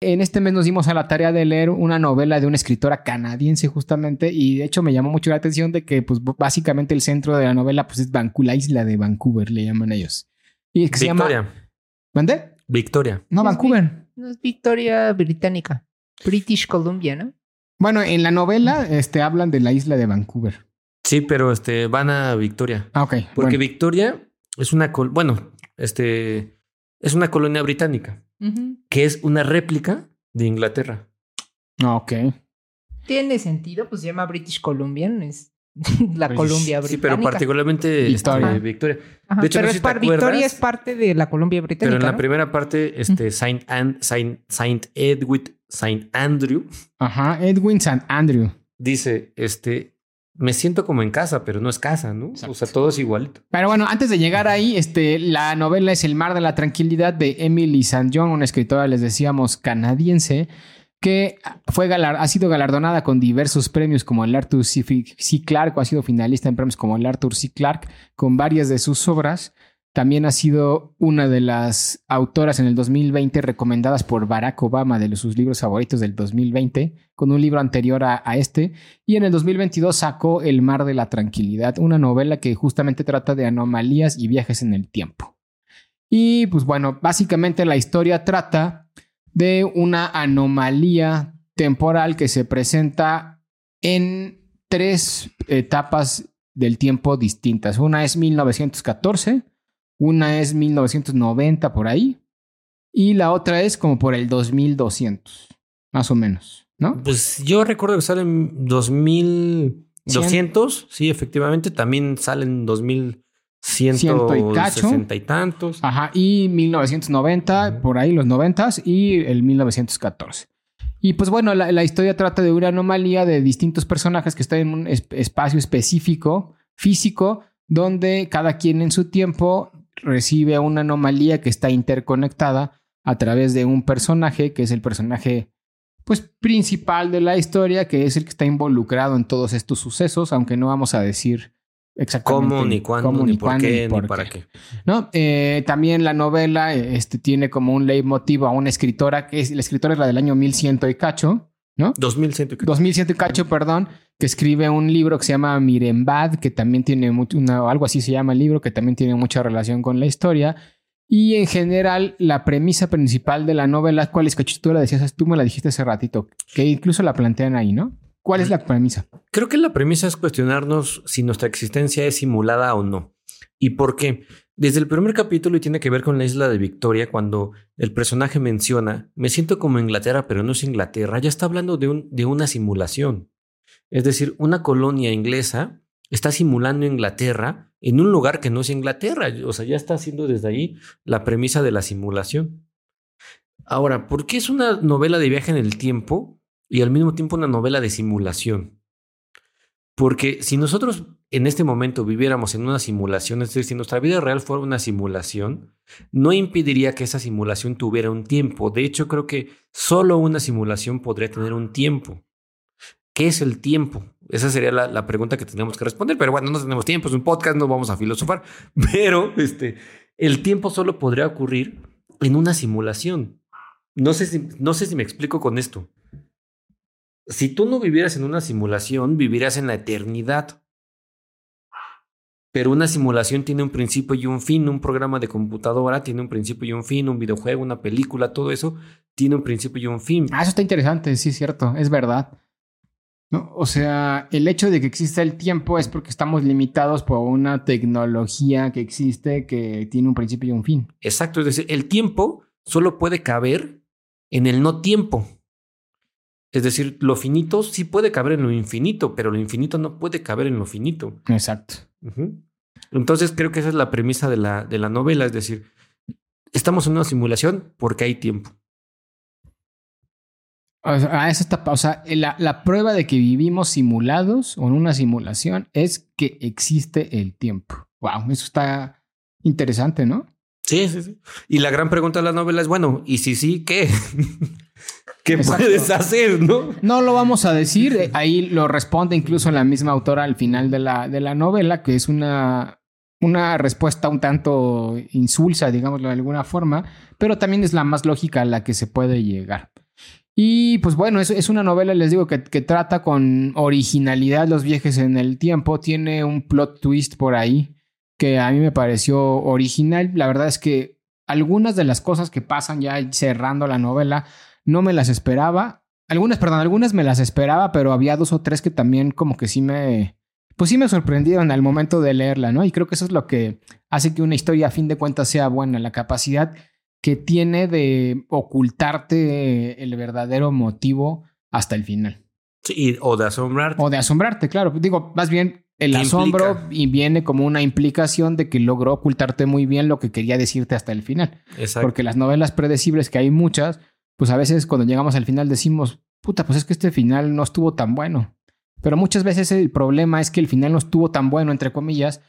En este mes nos dimos a la tarea de leer una novela de una escritora canadiense justamente y de hecho me llamó mucho la atención de que pues básicamente el centro de la novela pues es Vancouver, la isla de Vancouver le llaman ellos. Y que Victoria. Se. Victoria. No, Vancouver. No es Victoria británica. British Columbia, ¿no? Bueno, en la novela este, hablan de la isla de Vancouver. Sí, pero este, van a Victoria. Ah, ok. Porque Victoria es una, bueno, este, es una colonia británica que es una réplica de Inglaterra. Ah, ok. Tiene sentido, pues se llama British Columbian, es la Columbia Británica. Sí, pero particularmente este, Victoria. de hecho, pero Victoria es parte de la Columbia Británica. Pero en la primera parte, este, Saint, Saint, Edwin, Saint Andrew. Ajá, Edwin Saint Andrew. Dice, este, me siento como en casa, pero no es casa, ¿no? O sea, todo es igualito. Pero bueno, antes de llegar ahí, este, la novela es El mar de la tranquilidad de Emily St. John, una escritora, les decíamos, canadiense, que fue ha sido galardonada con diversos premios como el Arthur C. Clarke, o ha sido finalista en premios como el Arthur C. Clarke, con varias de sus obras. También ha sido una de las autoras en el 2020 recomendadas por Barack Obama de sus libros favoritos del 2020, con un libro anterior a, este. Y en el 2022 sacó El mar de la tranquilidad, una novela que justamente trata de anomalías y viajes en el tiempo. Y pues bueno, básicamente la historia trata de una anomalía temporal que se presenta en tres etapas del tiempo distintas. Una es 1914 una es 1990 por ahí y la otra es como por el 2200, más o menos, ¿no? Pues yo recuerdo que sale en 2200, sí, efectivamente, también salen 2160 y, y tantos. Ajá, y 1990, por ahí los 90 y el 1914. Y pues bueno, la, la, historia trata de una anomalía de distintos personajes que están en un espacio específico, físico, donde cada quien en su tiempo recibe una anomalía que está interconectada a través de un personaje que es el personaje pues principal de la historia, que es el que está involucrado en todos estos sucesos, aunque no vamos a decir exactamente cómo, ni cuándo, ni, por qué, ni, para qué. ¿No? Eh, también la novela este, tiene como un leitmotiv a una escritora, que es, la escritora es la del año 1100 y cacho, ¿no? 2100 y cacho. 2100 y cacho, perdón, que escribe un libro que se llama Mirembad, que también tiene una, algo así se llama el libro, que también tiene mucha relación con la historia. Y en general, la premisa principal de la novela, ¿cuál es? Que tú la decías, tú me la dijiste hace ratito, que incluso la plantean ahí, ¿no? ¿Cuál es la premisa? Creo que la premisa es cuestionarnos si nuestra existencia es simulada o no. ¿Y por qué? Desde el primer capítulo y tiene que ver con la isla de Victoria, cuando el personaje menciona, me siento como Inglaterra, pero no es Inglaterra, ya está hablando de, un, de una simulación. Es decir, una colonia inglesa está simulando Inglaterra en un lugar que no es Inglaterra. O sea, ya está haciendo desde ahí la premisa de la simulación. Ahora, ¿por qué es una novela de viaje en el tiempo y al mismo tiempo una novela de simulación? Porque si nosotros en este momento viviéramos en una simulación, es decir, si nuestra vida real fuera una simulación, no impediría que esa simulación tuviera un tiempo. De hecho, creo que solo una simulación podría tener un tiempo. ¿Qué es el tiempo? Esa sería la, pregunta que tenemos que responder. Pero bueno, no tenemos tiempo, es un podcast, no vamos a filosofar. Pero este, el tiempo solo podría ocurrir en una simulación. No sé, si, no sé si me explico con esto. Si tú no vivieras en una simulación, vivirías en la eternidad. Pero una simulación tiene un principio y un fin. Un programa de computadora tiene un principio y un fin. Un videojuego, una película, todo eso tiene un principio y un fin. Ah, eso está interesante, sí, cierto, es verdad. O sea, el hecho de que exista el tiempo es porque estamos limitados por una tecnología que existe que tiene un principio y un fin. Exacto, es decir, el tiempo solo puede caber en el no tiempo. Es decir, lo finito sí puede caber en lo infinito, pero lo infinito no puede caber en lo finito. Exacto. Entonces creo que esa es la premisa de la, de la novela, es decir, estamos en una simulación porque hay tiempo. O sea, eso está, o sea, la, la prueba de que vivimos simulados o en una simulación es que existe el tiempo. Wow, eso está interesante, ¿no? Sí, sí, sí. Y la gran pregunta de la novela es, bueno, ¿y si sí, qué? ¿Qué Exacto. puedes hacer, no? No lo vamos a decir, eh, ahí lo responde incluso la misma autora al final de la, de la novela, que es una, una respuesta un tanto insulsa, digámoslo de alguna forma, pero también es la más lógica a la que se puede llegar. Y pues bueno, es, es una novela, les digo, que, que trata con originalidad los viajes en el tiempo, tiene un plot twist por ahí que a mí me pareció original. La verdad es que algunas de las cosas que pasan ya cerrando la novela no me las esperaba. Algunas, perdón, algunas me las esperaba, pero había dos o tres que también como que sí me, pues sí me sorprendieron al momento de leerla, ¿no? Y creo que eso es lo que hace que una historia a fin de cuentas sea buena, la capacidad que tiene de ocultarte el verdadero motivo hasta el final. Sí, o de asombrarte. O de asombrarte, claro. Digo, más bien el ¿Qué asombro implica? y viene como una implicación de que logró ocultarte muy bien lo que quería decirte hasta el final. Exacto. Porque las novelas predecibles, que hay muchas, pues a veces cuando llegamos al final decimos, puta, pues es que este final no estuvo tan bueno. Pero muchas veces el problema es que el final no estuvo tan bueno, entre comillas,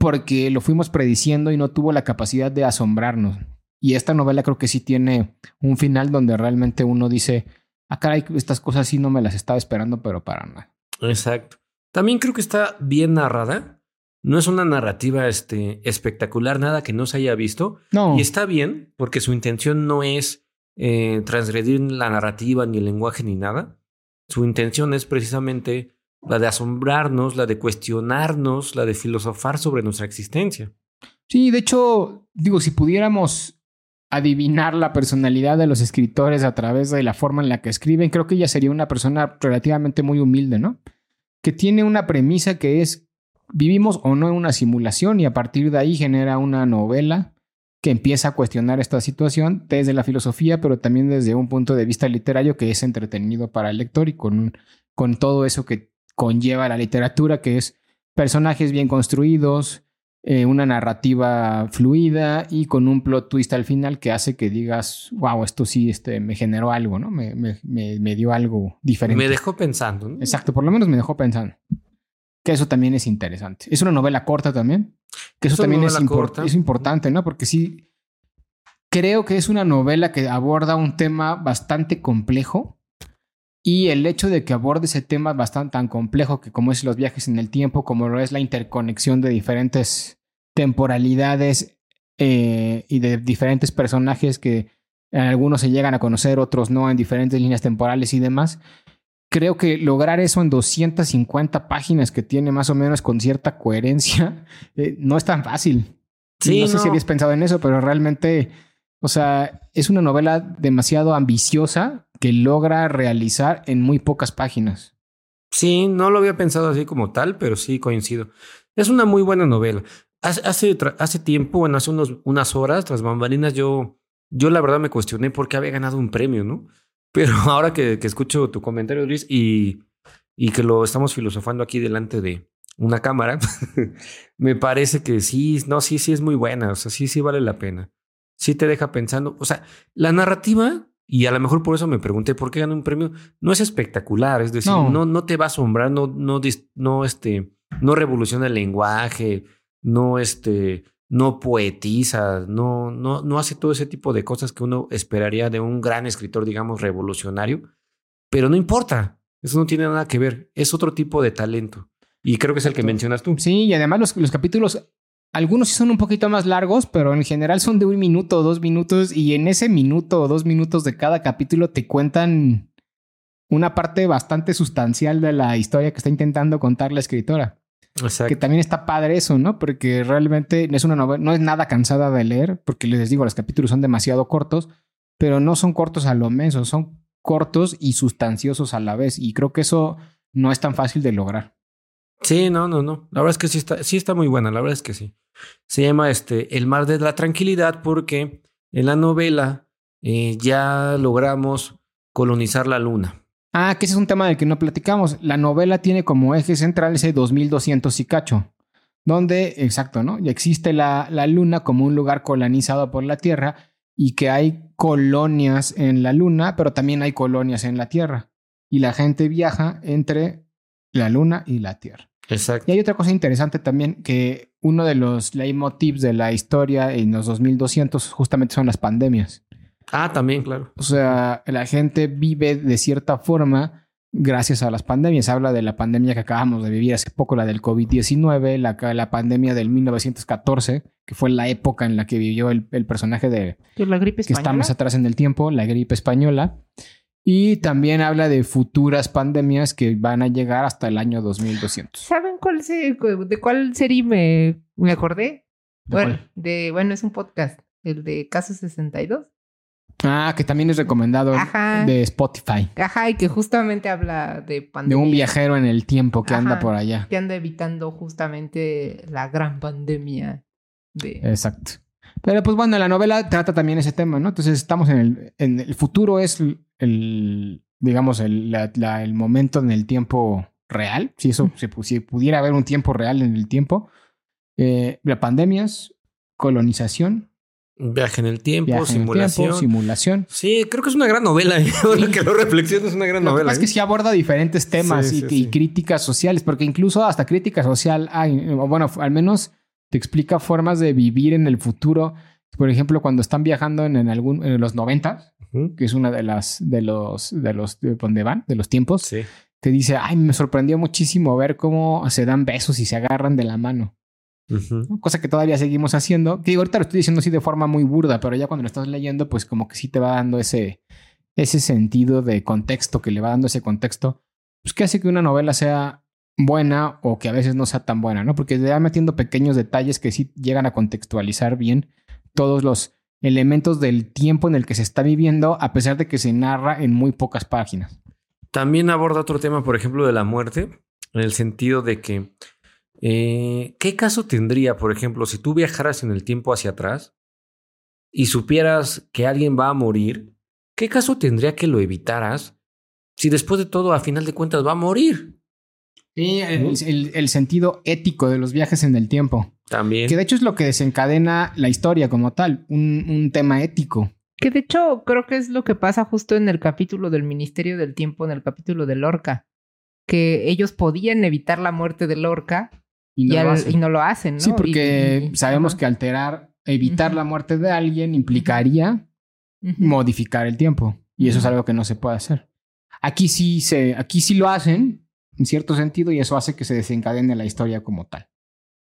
porque lo fuimos prediciendo y no tuvo la capacidad de asombrarnos. Y esta novela creo que sí tiene un final donde realmente uno dice, ah, caray, estas cosas sí no me las estaba esperando, pero para nada. Exacto. También creo que está bien narrada. No es una narrativa este, espectacular, nada que no se haya visto. No, Y está bien, porque su intención no es eh, transgredir la narrativa, ni el lenguaje, ni nada. Su intención es precisamente la de asombrarnos, la de cuestionarnos, la de filosofar sobre nuestra existencia. Sí, de hecho, digo, si pudiéramos adivinar la personalidad de los escritores a través de la forma en la que escriben, creo que ella sería una persona relativamente muy humilde, ¿no? Que tiene una premisa que es, vivimos o no en una simulación y a partir de ahí genera una novela que empieza a cuestionar esta situación desde la filosofía, pero también desde un punto de vista literario que es entretenido para el lector y con, con todo eso que conlleva la literatura, que es personajes bien construidos, eh, una narrativa fluida y con un plot twist al final que hace que digas, wow, esto sí este, me generó algo, ¿no? Me, me, me, me dio algo diferente. Me dejó pensando. ¿no? Exacto, por lo menos me dejó pensando. Que eso también es interesante. Es una novela corta también. Que eso Es también es, novela impor- corta. es importante, ¿no? Porque sí, creo que es una novela que aborda un tema bastante complejo. Y el hecho de que aborde ese tema bastante tan complejo que como es los viajes en el tiempo, como lo es la interconexión de diferentes temporalidades eh, y de diferentes personajes que algunos se llegan a conocer, otros no, en diferentes líneas temporales y demás, creo que lograr eso en 250 páginas que tiene más o menos con cierta coherencia, eh, no es tan fácil. Sí, no sé no. si habías pensado en eso, pero realmente, o sea, es una novela demasiado ambiciosa que logra realizar en muy pocas páginas. Sí, no lo había pensado así como tal, pero sí coincido. Es una muy buena novela. Hace, hace, tiempo, bueno, hace unos, unas horas, tras bambalinas, yo, yo la verdad me cuestioné por qué había ganado un premio, ¿no? Pero ahora que, que escucho tu comentario, Luis, y, y que lo estamos filosofando aquí delante de una cámara, me parece que sí, no, sí, sí es muy buena, o sea, sí, sí vale la pena. Sí te deja pensando, o sea, la narrativa, y a lo mejor por eso me pregunté por qué ganó un premio, no es espectacular, es decir, No. no, no, te va a asombrar, no, no, no, este, no revoluciona el lenguaje, no, este, no poetiza, no, no, no hace todo ese tipo de cosas que uno esperaría de un gran escritor, digamos, revolucionario, pero no importa, eso no tiene nada que ver, es otro tipo de talento. Y creo que es el que mencionas tú. Sí, y además los, los capítulos, algunos sí son un poquito más largos, pero en general son de un minuto o dos minutos, y en ese minuto o dos minutos de cada capítulo te cuentan una parte bastante sustancial de la historia que está intentando contar la escritora. Exacto. Que también está padre eso, ¿no? Porque realmente es una novela, no es nada cansada de leer, porque les digo, los capítulos son demasiado cortos, pero no son cortos a lo menos, son cortos y sustanciosos a la vez. Y creo que eso no es tan fácil de lograr. Sí, no, no, no. La verdad es que sí está, sí está muy buena, la verdad es que sí. Se llama este El mar de la tranquilidad porque en la novela eh, ya logramos colonizar la luna. Ah, que ese es un tema del que no platicamos. La novela tiene como eje central ese 2200 y cacho, donde, exacto, ¿no? Ya existe la, la luna como un lugar colonizado por la Tierra y que hay colonias en la Luna, pero también hay colonias en la Tierra. Y la gente viaja entre la Luna y la Tierra. Exacto. Y hay otra cosa interesante también, que uno de los leitmotivs de la historia en los 2200 justamente son las pandemias. Ah, también, claro. O sea, la gente vive de cierta forma gracias a las pandemias. Habla de la pandemia que acabamos de vivir hace poco, la del COVID-19, la, la pandemia del 1914, que fue la época en la que vivió el, el personaje de Que la gripe que está española. más atrás en el tiempo, la gripe española. Y también habla de futuras pandemias que van a llegar hasta el año 2200. ¿Saben cuál se, de cuál serie me, me acordé? ¿De bueno, cuál? de, bueno, es un podcast, el de Caso 62. Ah, que también es recomendado Ajá. de Spotify. Ajá, y que justamente habla de De pandemia. un viajero en el tiempo que anda por allá. Que anda evitando justamente la gran pandemia de... Exacto. Pero pues bueno, la novela trata también ese tema, ¿no? Entonces estamos en el, en el futuro es el, digamos, el, la- la- el momento en el tiempo real, si eso, pu- si pudiera haber un tiempo real en el tiempo. Eh, la pandemias, colonización, Viaje en el tiempo, el simulación. tiempo, simulación. Sí, creo que es una gran novela. Ahora que lo reflexiono, es una gran Lo que novela. es que ¿eh? sí aborda diferentes temas Sí, y, sí, y sí. críticas sociales, porque incluso hasta crítica social hay, bueno, al menos te explica formas de vivir en el futuro. Por ejemplo, cuando están viajando en, en algún, en los 90, Ujú. que es una de las, de los, de los, de donde van, de los tiempos, Sí. te dice, ay, me sorprendió muchísimo ver cómo se dan besos y se agarran de la mano. Cosa que todavía seguimos haciendo. Que digo, ahorita lo estoy diciendo así de forma muy burda, pero ya cuando lo estás leyendo, pues como que sí te va dando ese, ese sentido de contexto, que le va dando ese contexto, pues que hace que una novela sea buena o que a veces no sea tan buena, ¿no? Porque le va metiendo pequeños detalles que sí llegan a contextualizar bien todos los elementos del tiempo en el que se está viviendo, a pesar de que se narra en muy pocas páginas. También aborda otro tema, por ejemplo, de la muerte, en el sentido de que, eh, ¿qué caso tendría, por ejemplo, si tú viajaras en el tiempo hacia atrás y supieras que alguien va a morir? ¿Qué caso tendría que lo evitaras si después de todo, a final de cuentas, va a morir? El, el- el sentido ético de los viajes en el tiempo. También. Que de hecho es lo que desencadena la historia como tal, un, un tema ético. Que de hecho creo que es lo que pasa justo en el capítulo del Ministerio del Tiempo, en el capítulo de Lorca. Que ellos podían evitar la muerte de Lorca Y no, y, lo al- hacen. y no lo hacen, ¿no? Sí, porque Y- y- sabemos que alterar, evitar la muerte de alguien implicaría modificar el tiempo. Y eso es algo que no se puede hacer. Aquí sí se, aquí sí lo hacen, en cierto sentido, y eso hace que se desencadene la historia como tal.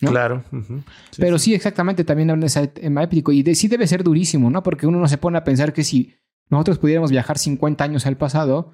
¿No? Claro. Sí, Pero sí, exactamente, también habla de ese tema épico. Y de- sí debe ser durísimo, ¿no? Porque uno no se pone a pensar que si nosotros pudiéramos viajar 50 años al pasado,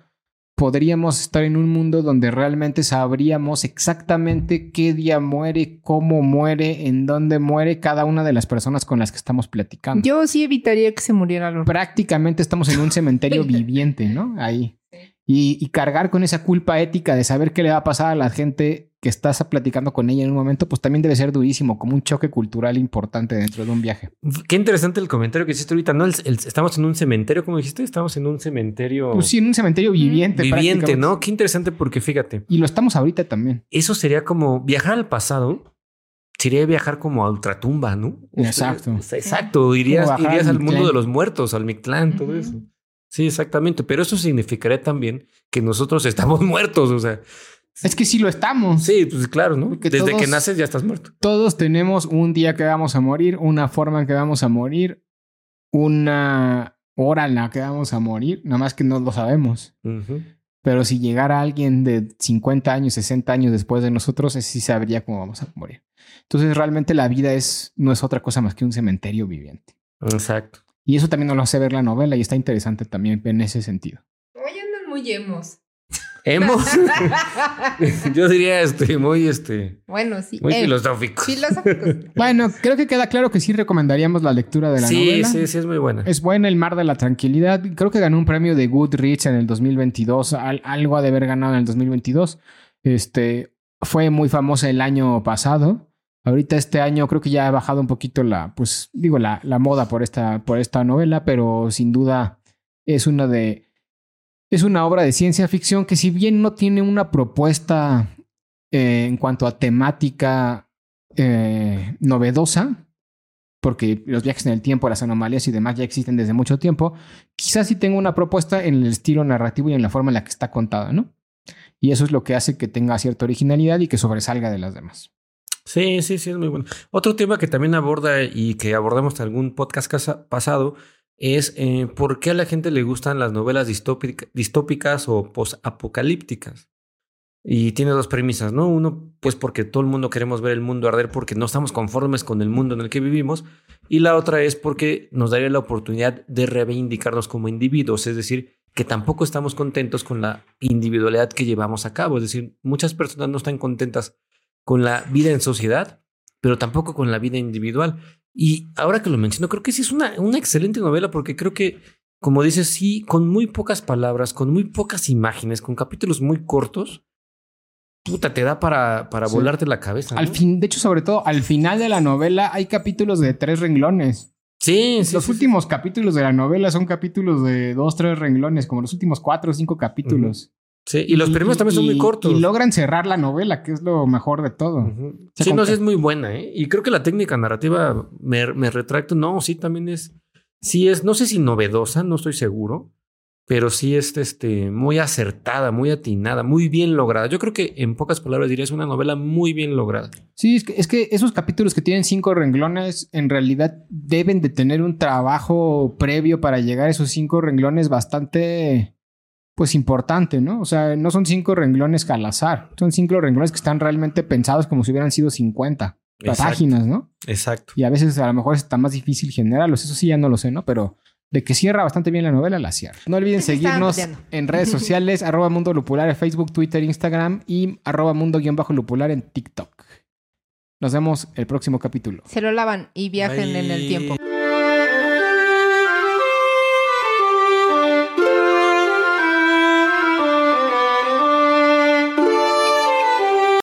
podríamos estar en un mundo donde realmente sabríamos exactamente qué día muere, cómo muere, en dónde muere cada una de las personas con las que estamos platicando. Yo sí evitaría que se muriera. Prácticamente estamos en un cementerio viviente, ¿no? Ahí. Y, y cargar con esa culpa ética de saber qué le va a pasar a la gente que estás platicando con ella en un momento, pues también debe ser durísimo, como un choque cultural importante dentro de un viaje. Qué interesante el comentario que hiciste ahorita, ¿no? El- el- estamos en un cementerio, como dijiste, estamos en un cementerio Pues sí, en un cementerio viviente. viviente. ¿no? Qué interesante porque fíjate, Y lo estamos ahorita también. eso sería como viajar al pasado, sería viajar como a ultratumba, ¿no? Exacto. O sea, Exacto, irías, irías al al mundo de los muertos, al Mictlán, todo eso. Sí, exactamente, pero eso significaría también que nosotros estamos muertos, o sea, Es que sí lo estamos. sí, pues claro, ¿no? Porque Desde todos- que naces ya estás muerto. Todos tenemos un día que vamos a morir, una forma en que vamos a morir, una hora en la que vamos a morir, nada más que no lo sabemos. Pero si llegara alguien de 50 años, 60 años después de nosotros, sí sabría cómo vamos a morir. Entonces realmente la vida es, no es otra cosa más que un cementerio viviente. Exacto. Y eso también nos lo hace ver la novela y está interesante también en ese sentido. Hoy andan muy emos. Hemos, yo diría, este, muy, este, bueno, sí. muy eh, filosóficos. filosóficos. Bueno, creo que queda claro que sí recomendaríamos la lectura de la sí, novela. sí, sí, es muy buena. Es buena El Mar de la Tranquilidad. Creo que ganó un premio de Goodreads en el 2022. Al- algo ha de haber ganado en el 2022. Este fue muy famosa el año pasado. Ahorita este año creo que ya ha bajado un poquito la, pues digo, la, moda por esta, por esta novela, pero sin duda es una de. Es una obra de ciencia ficción que, si bien no tiene una propuesta eh, en cuanto a temática eh, novedosa, porque los viajes en el tiempo, las anomalías y demás ya existen desde mucho tiempo, quizás sí tenga una propuesta en el estilo narrativo y en la forma en la que está contada, ¿no? Y eso es lo que hace que tenga cierta originalidad y que sobresalga de las demás. Sí, sí, sí, es muy bueno. Otro tema que también aborda y que abordamos en algún podcast pasado es eh, por qué a la gente le gustan las novelas distópicas o posapocalípticas. Y tiene dos premisas, ¿no? Uno, pues porque todo el mundo queremos ver el mundo arder porque no estamos conformes con el mundo en el que vivimos. Y la otra es porque nos daría la oportunidad de reivindicarnos como individuos, es decir, que tampoco estamos contentos con la individualidad que llevamos a cabo. Es decir, muchas personas no están contentas con la vida en sociedad, pero tampoco con la vida individual. Y ahora que lo menciono, creo que sí es una, una excelente novela porque creo que, como dices, sí, con muy pocas palabras, con muy pocas imágenes, con capítulos muy cortos, puta, te da para, para volarte la cabeza. Al fin, de hecho, sobre todo al final de la novela hay capítulos de tres renglones. Sí, Los últimos capítulos de la novela son capítulos de dos, tres renglones, como los últimos cuatro o cinco capítulos. Sí, y los primeros también son muy cortos. Y logran cerrar la novela, que es lo mejor de todo. Sí, no, es muy buena, ¿eh? Y creo que la técnica narrativa, me, me retracto, no, sí, también es, sí es, no sé si novedosa, no estoy seguro, pero sí es este, muy acertada, muy atinada, muy bien lograda. Yo creo que en pocas palabras diría es una novela muy bien lograda. Sí, es que, es que esos capítulos que tienen cinco renglones en realidad deben de tener un trabajo previo para llegar a esos cinco renglones bastante, pues importante, ¿no? O sea, no son cinco renglones al azar, son cinco renglones que están realmente pensados como si hubieran sido 50 páginas, ¿no? Exacto. Y a veces a lo mejor está más difícil generarlos, eso sí ya no lo sé, ¿no? Pero de que cierra bastante bien la novela, la cierra. No olviden seguirnos en redes sociales, arroba Mundo Lupular en Facebook, Twitter, Instagram y arroba Mundo-Lupular en TikTok. Nos vemos el próximo capítulo. Se lo lavan y viajen en el tiempo.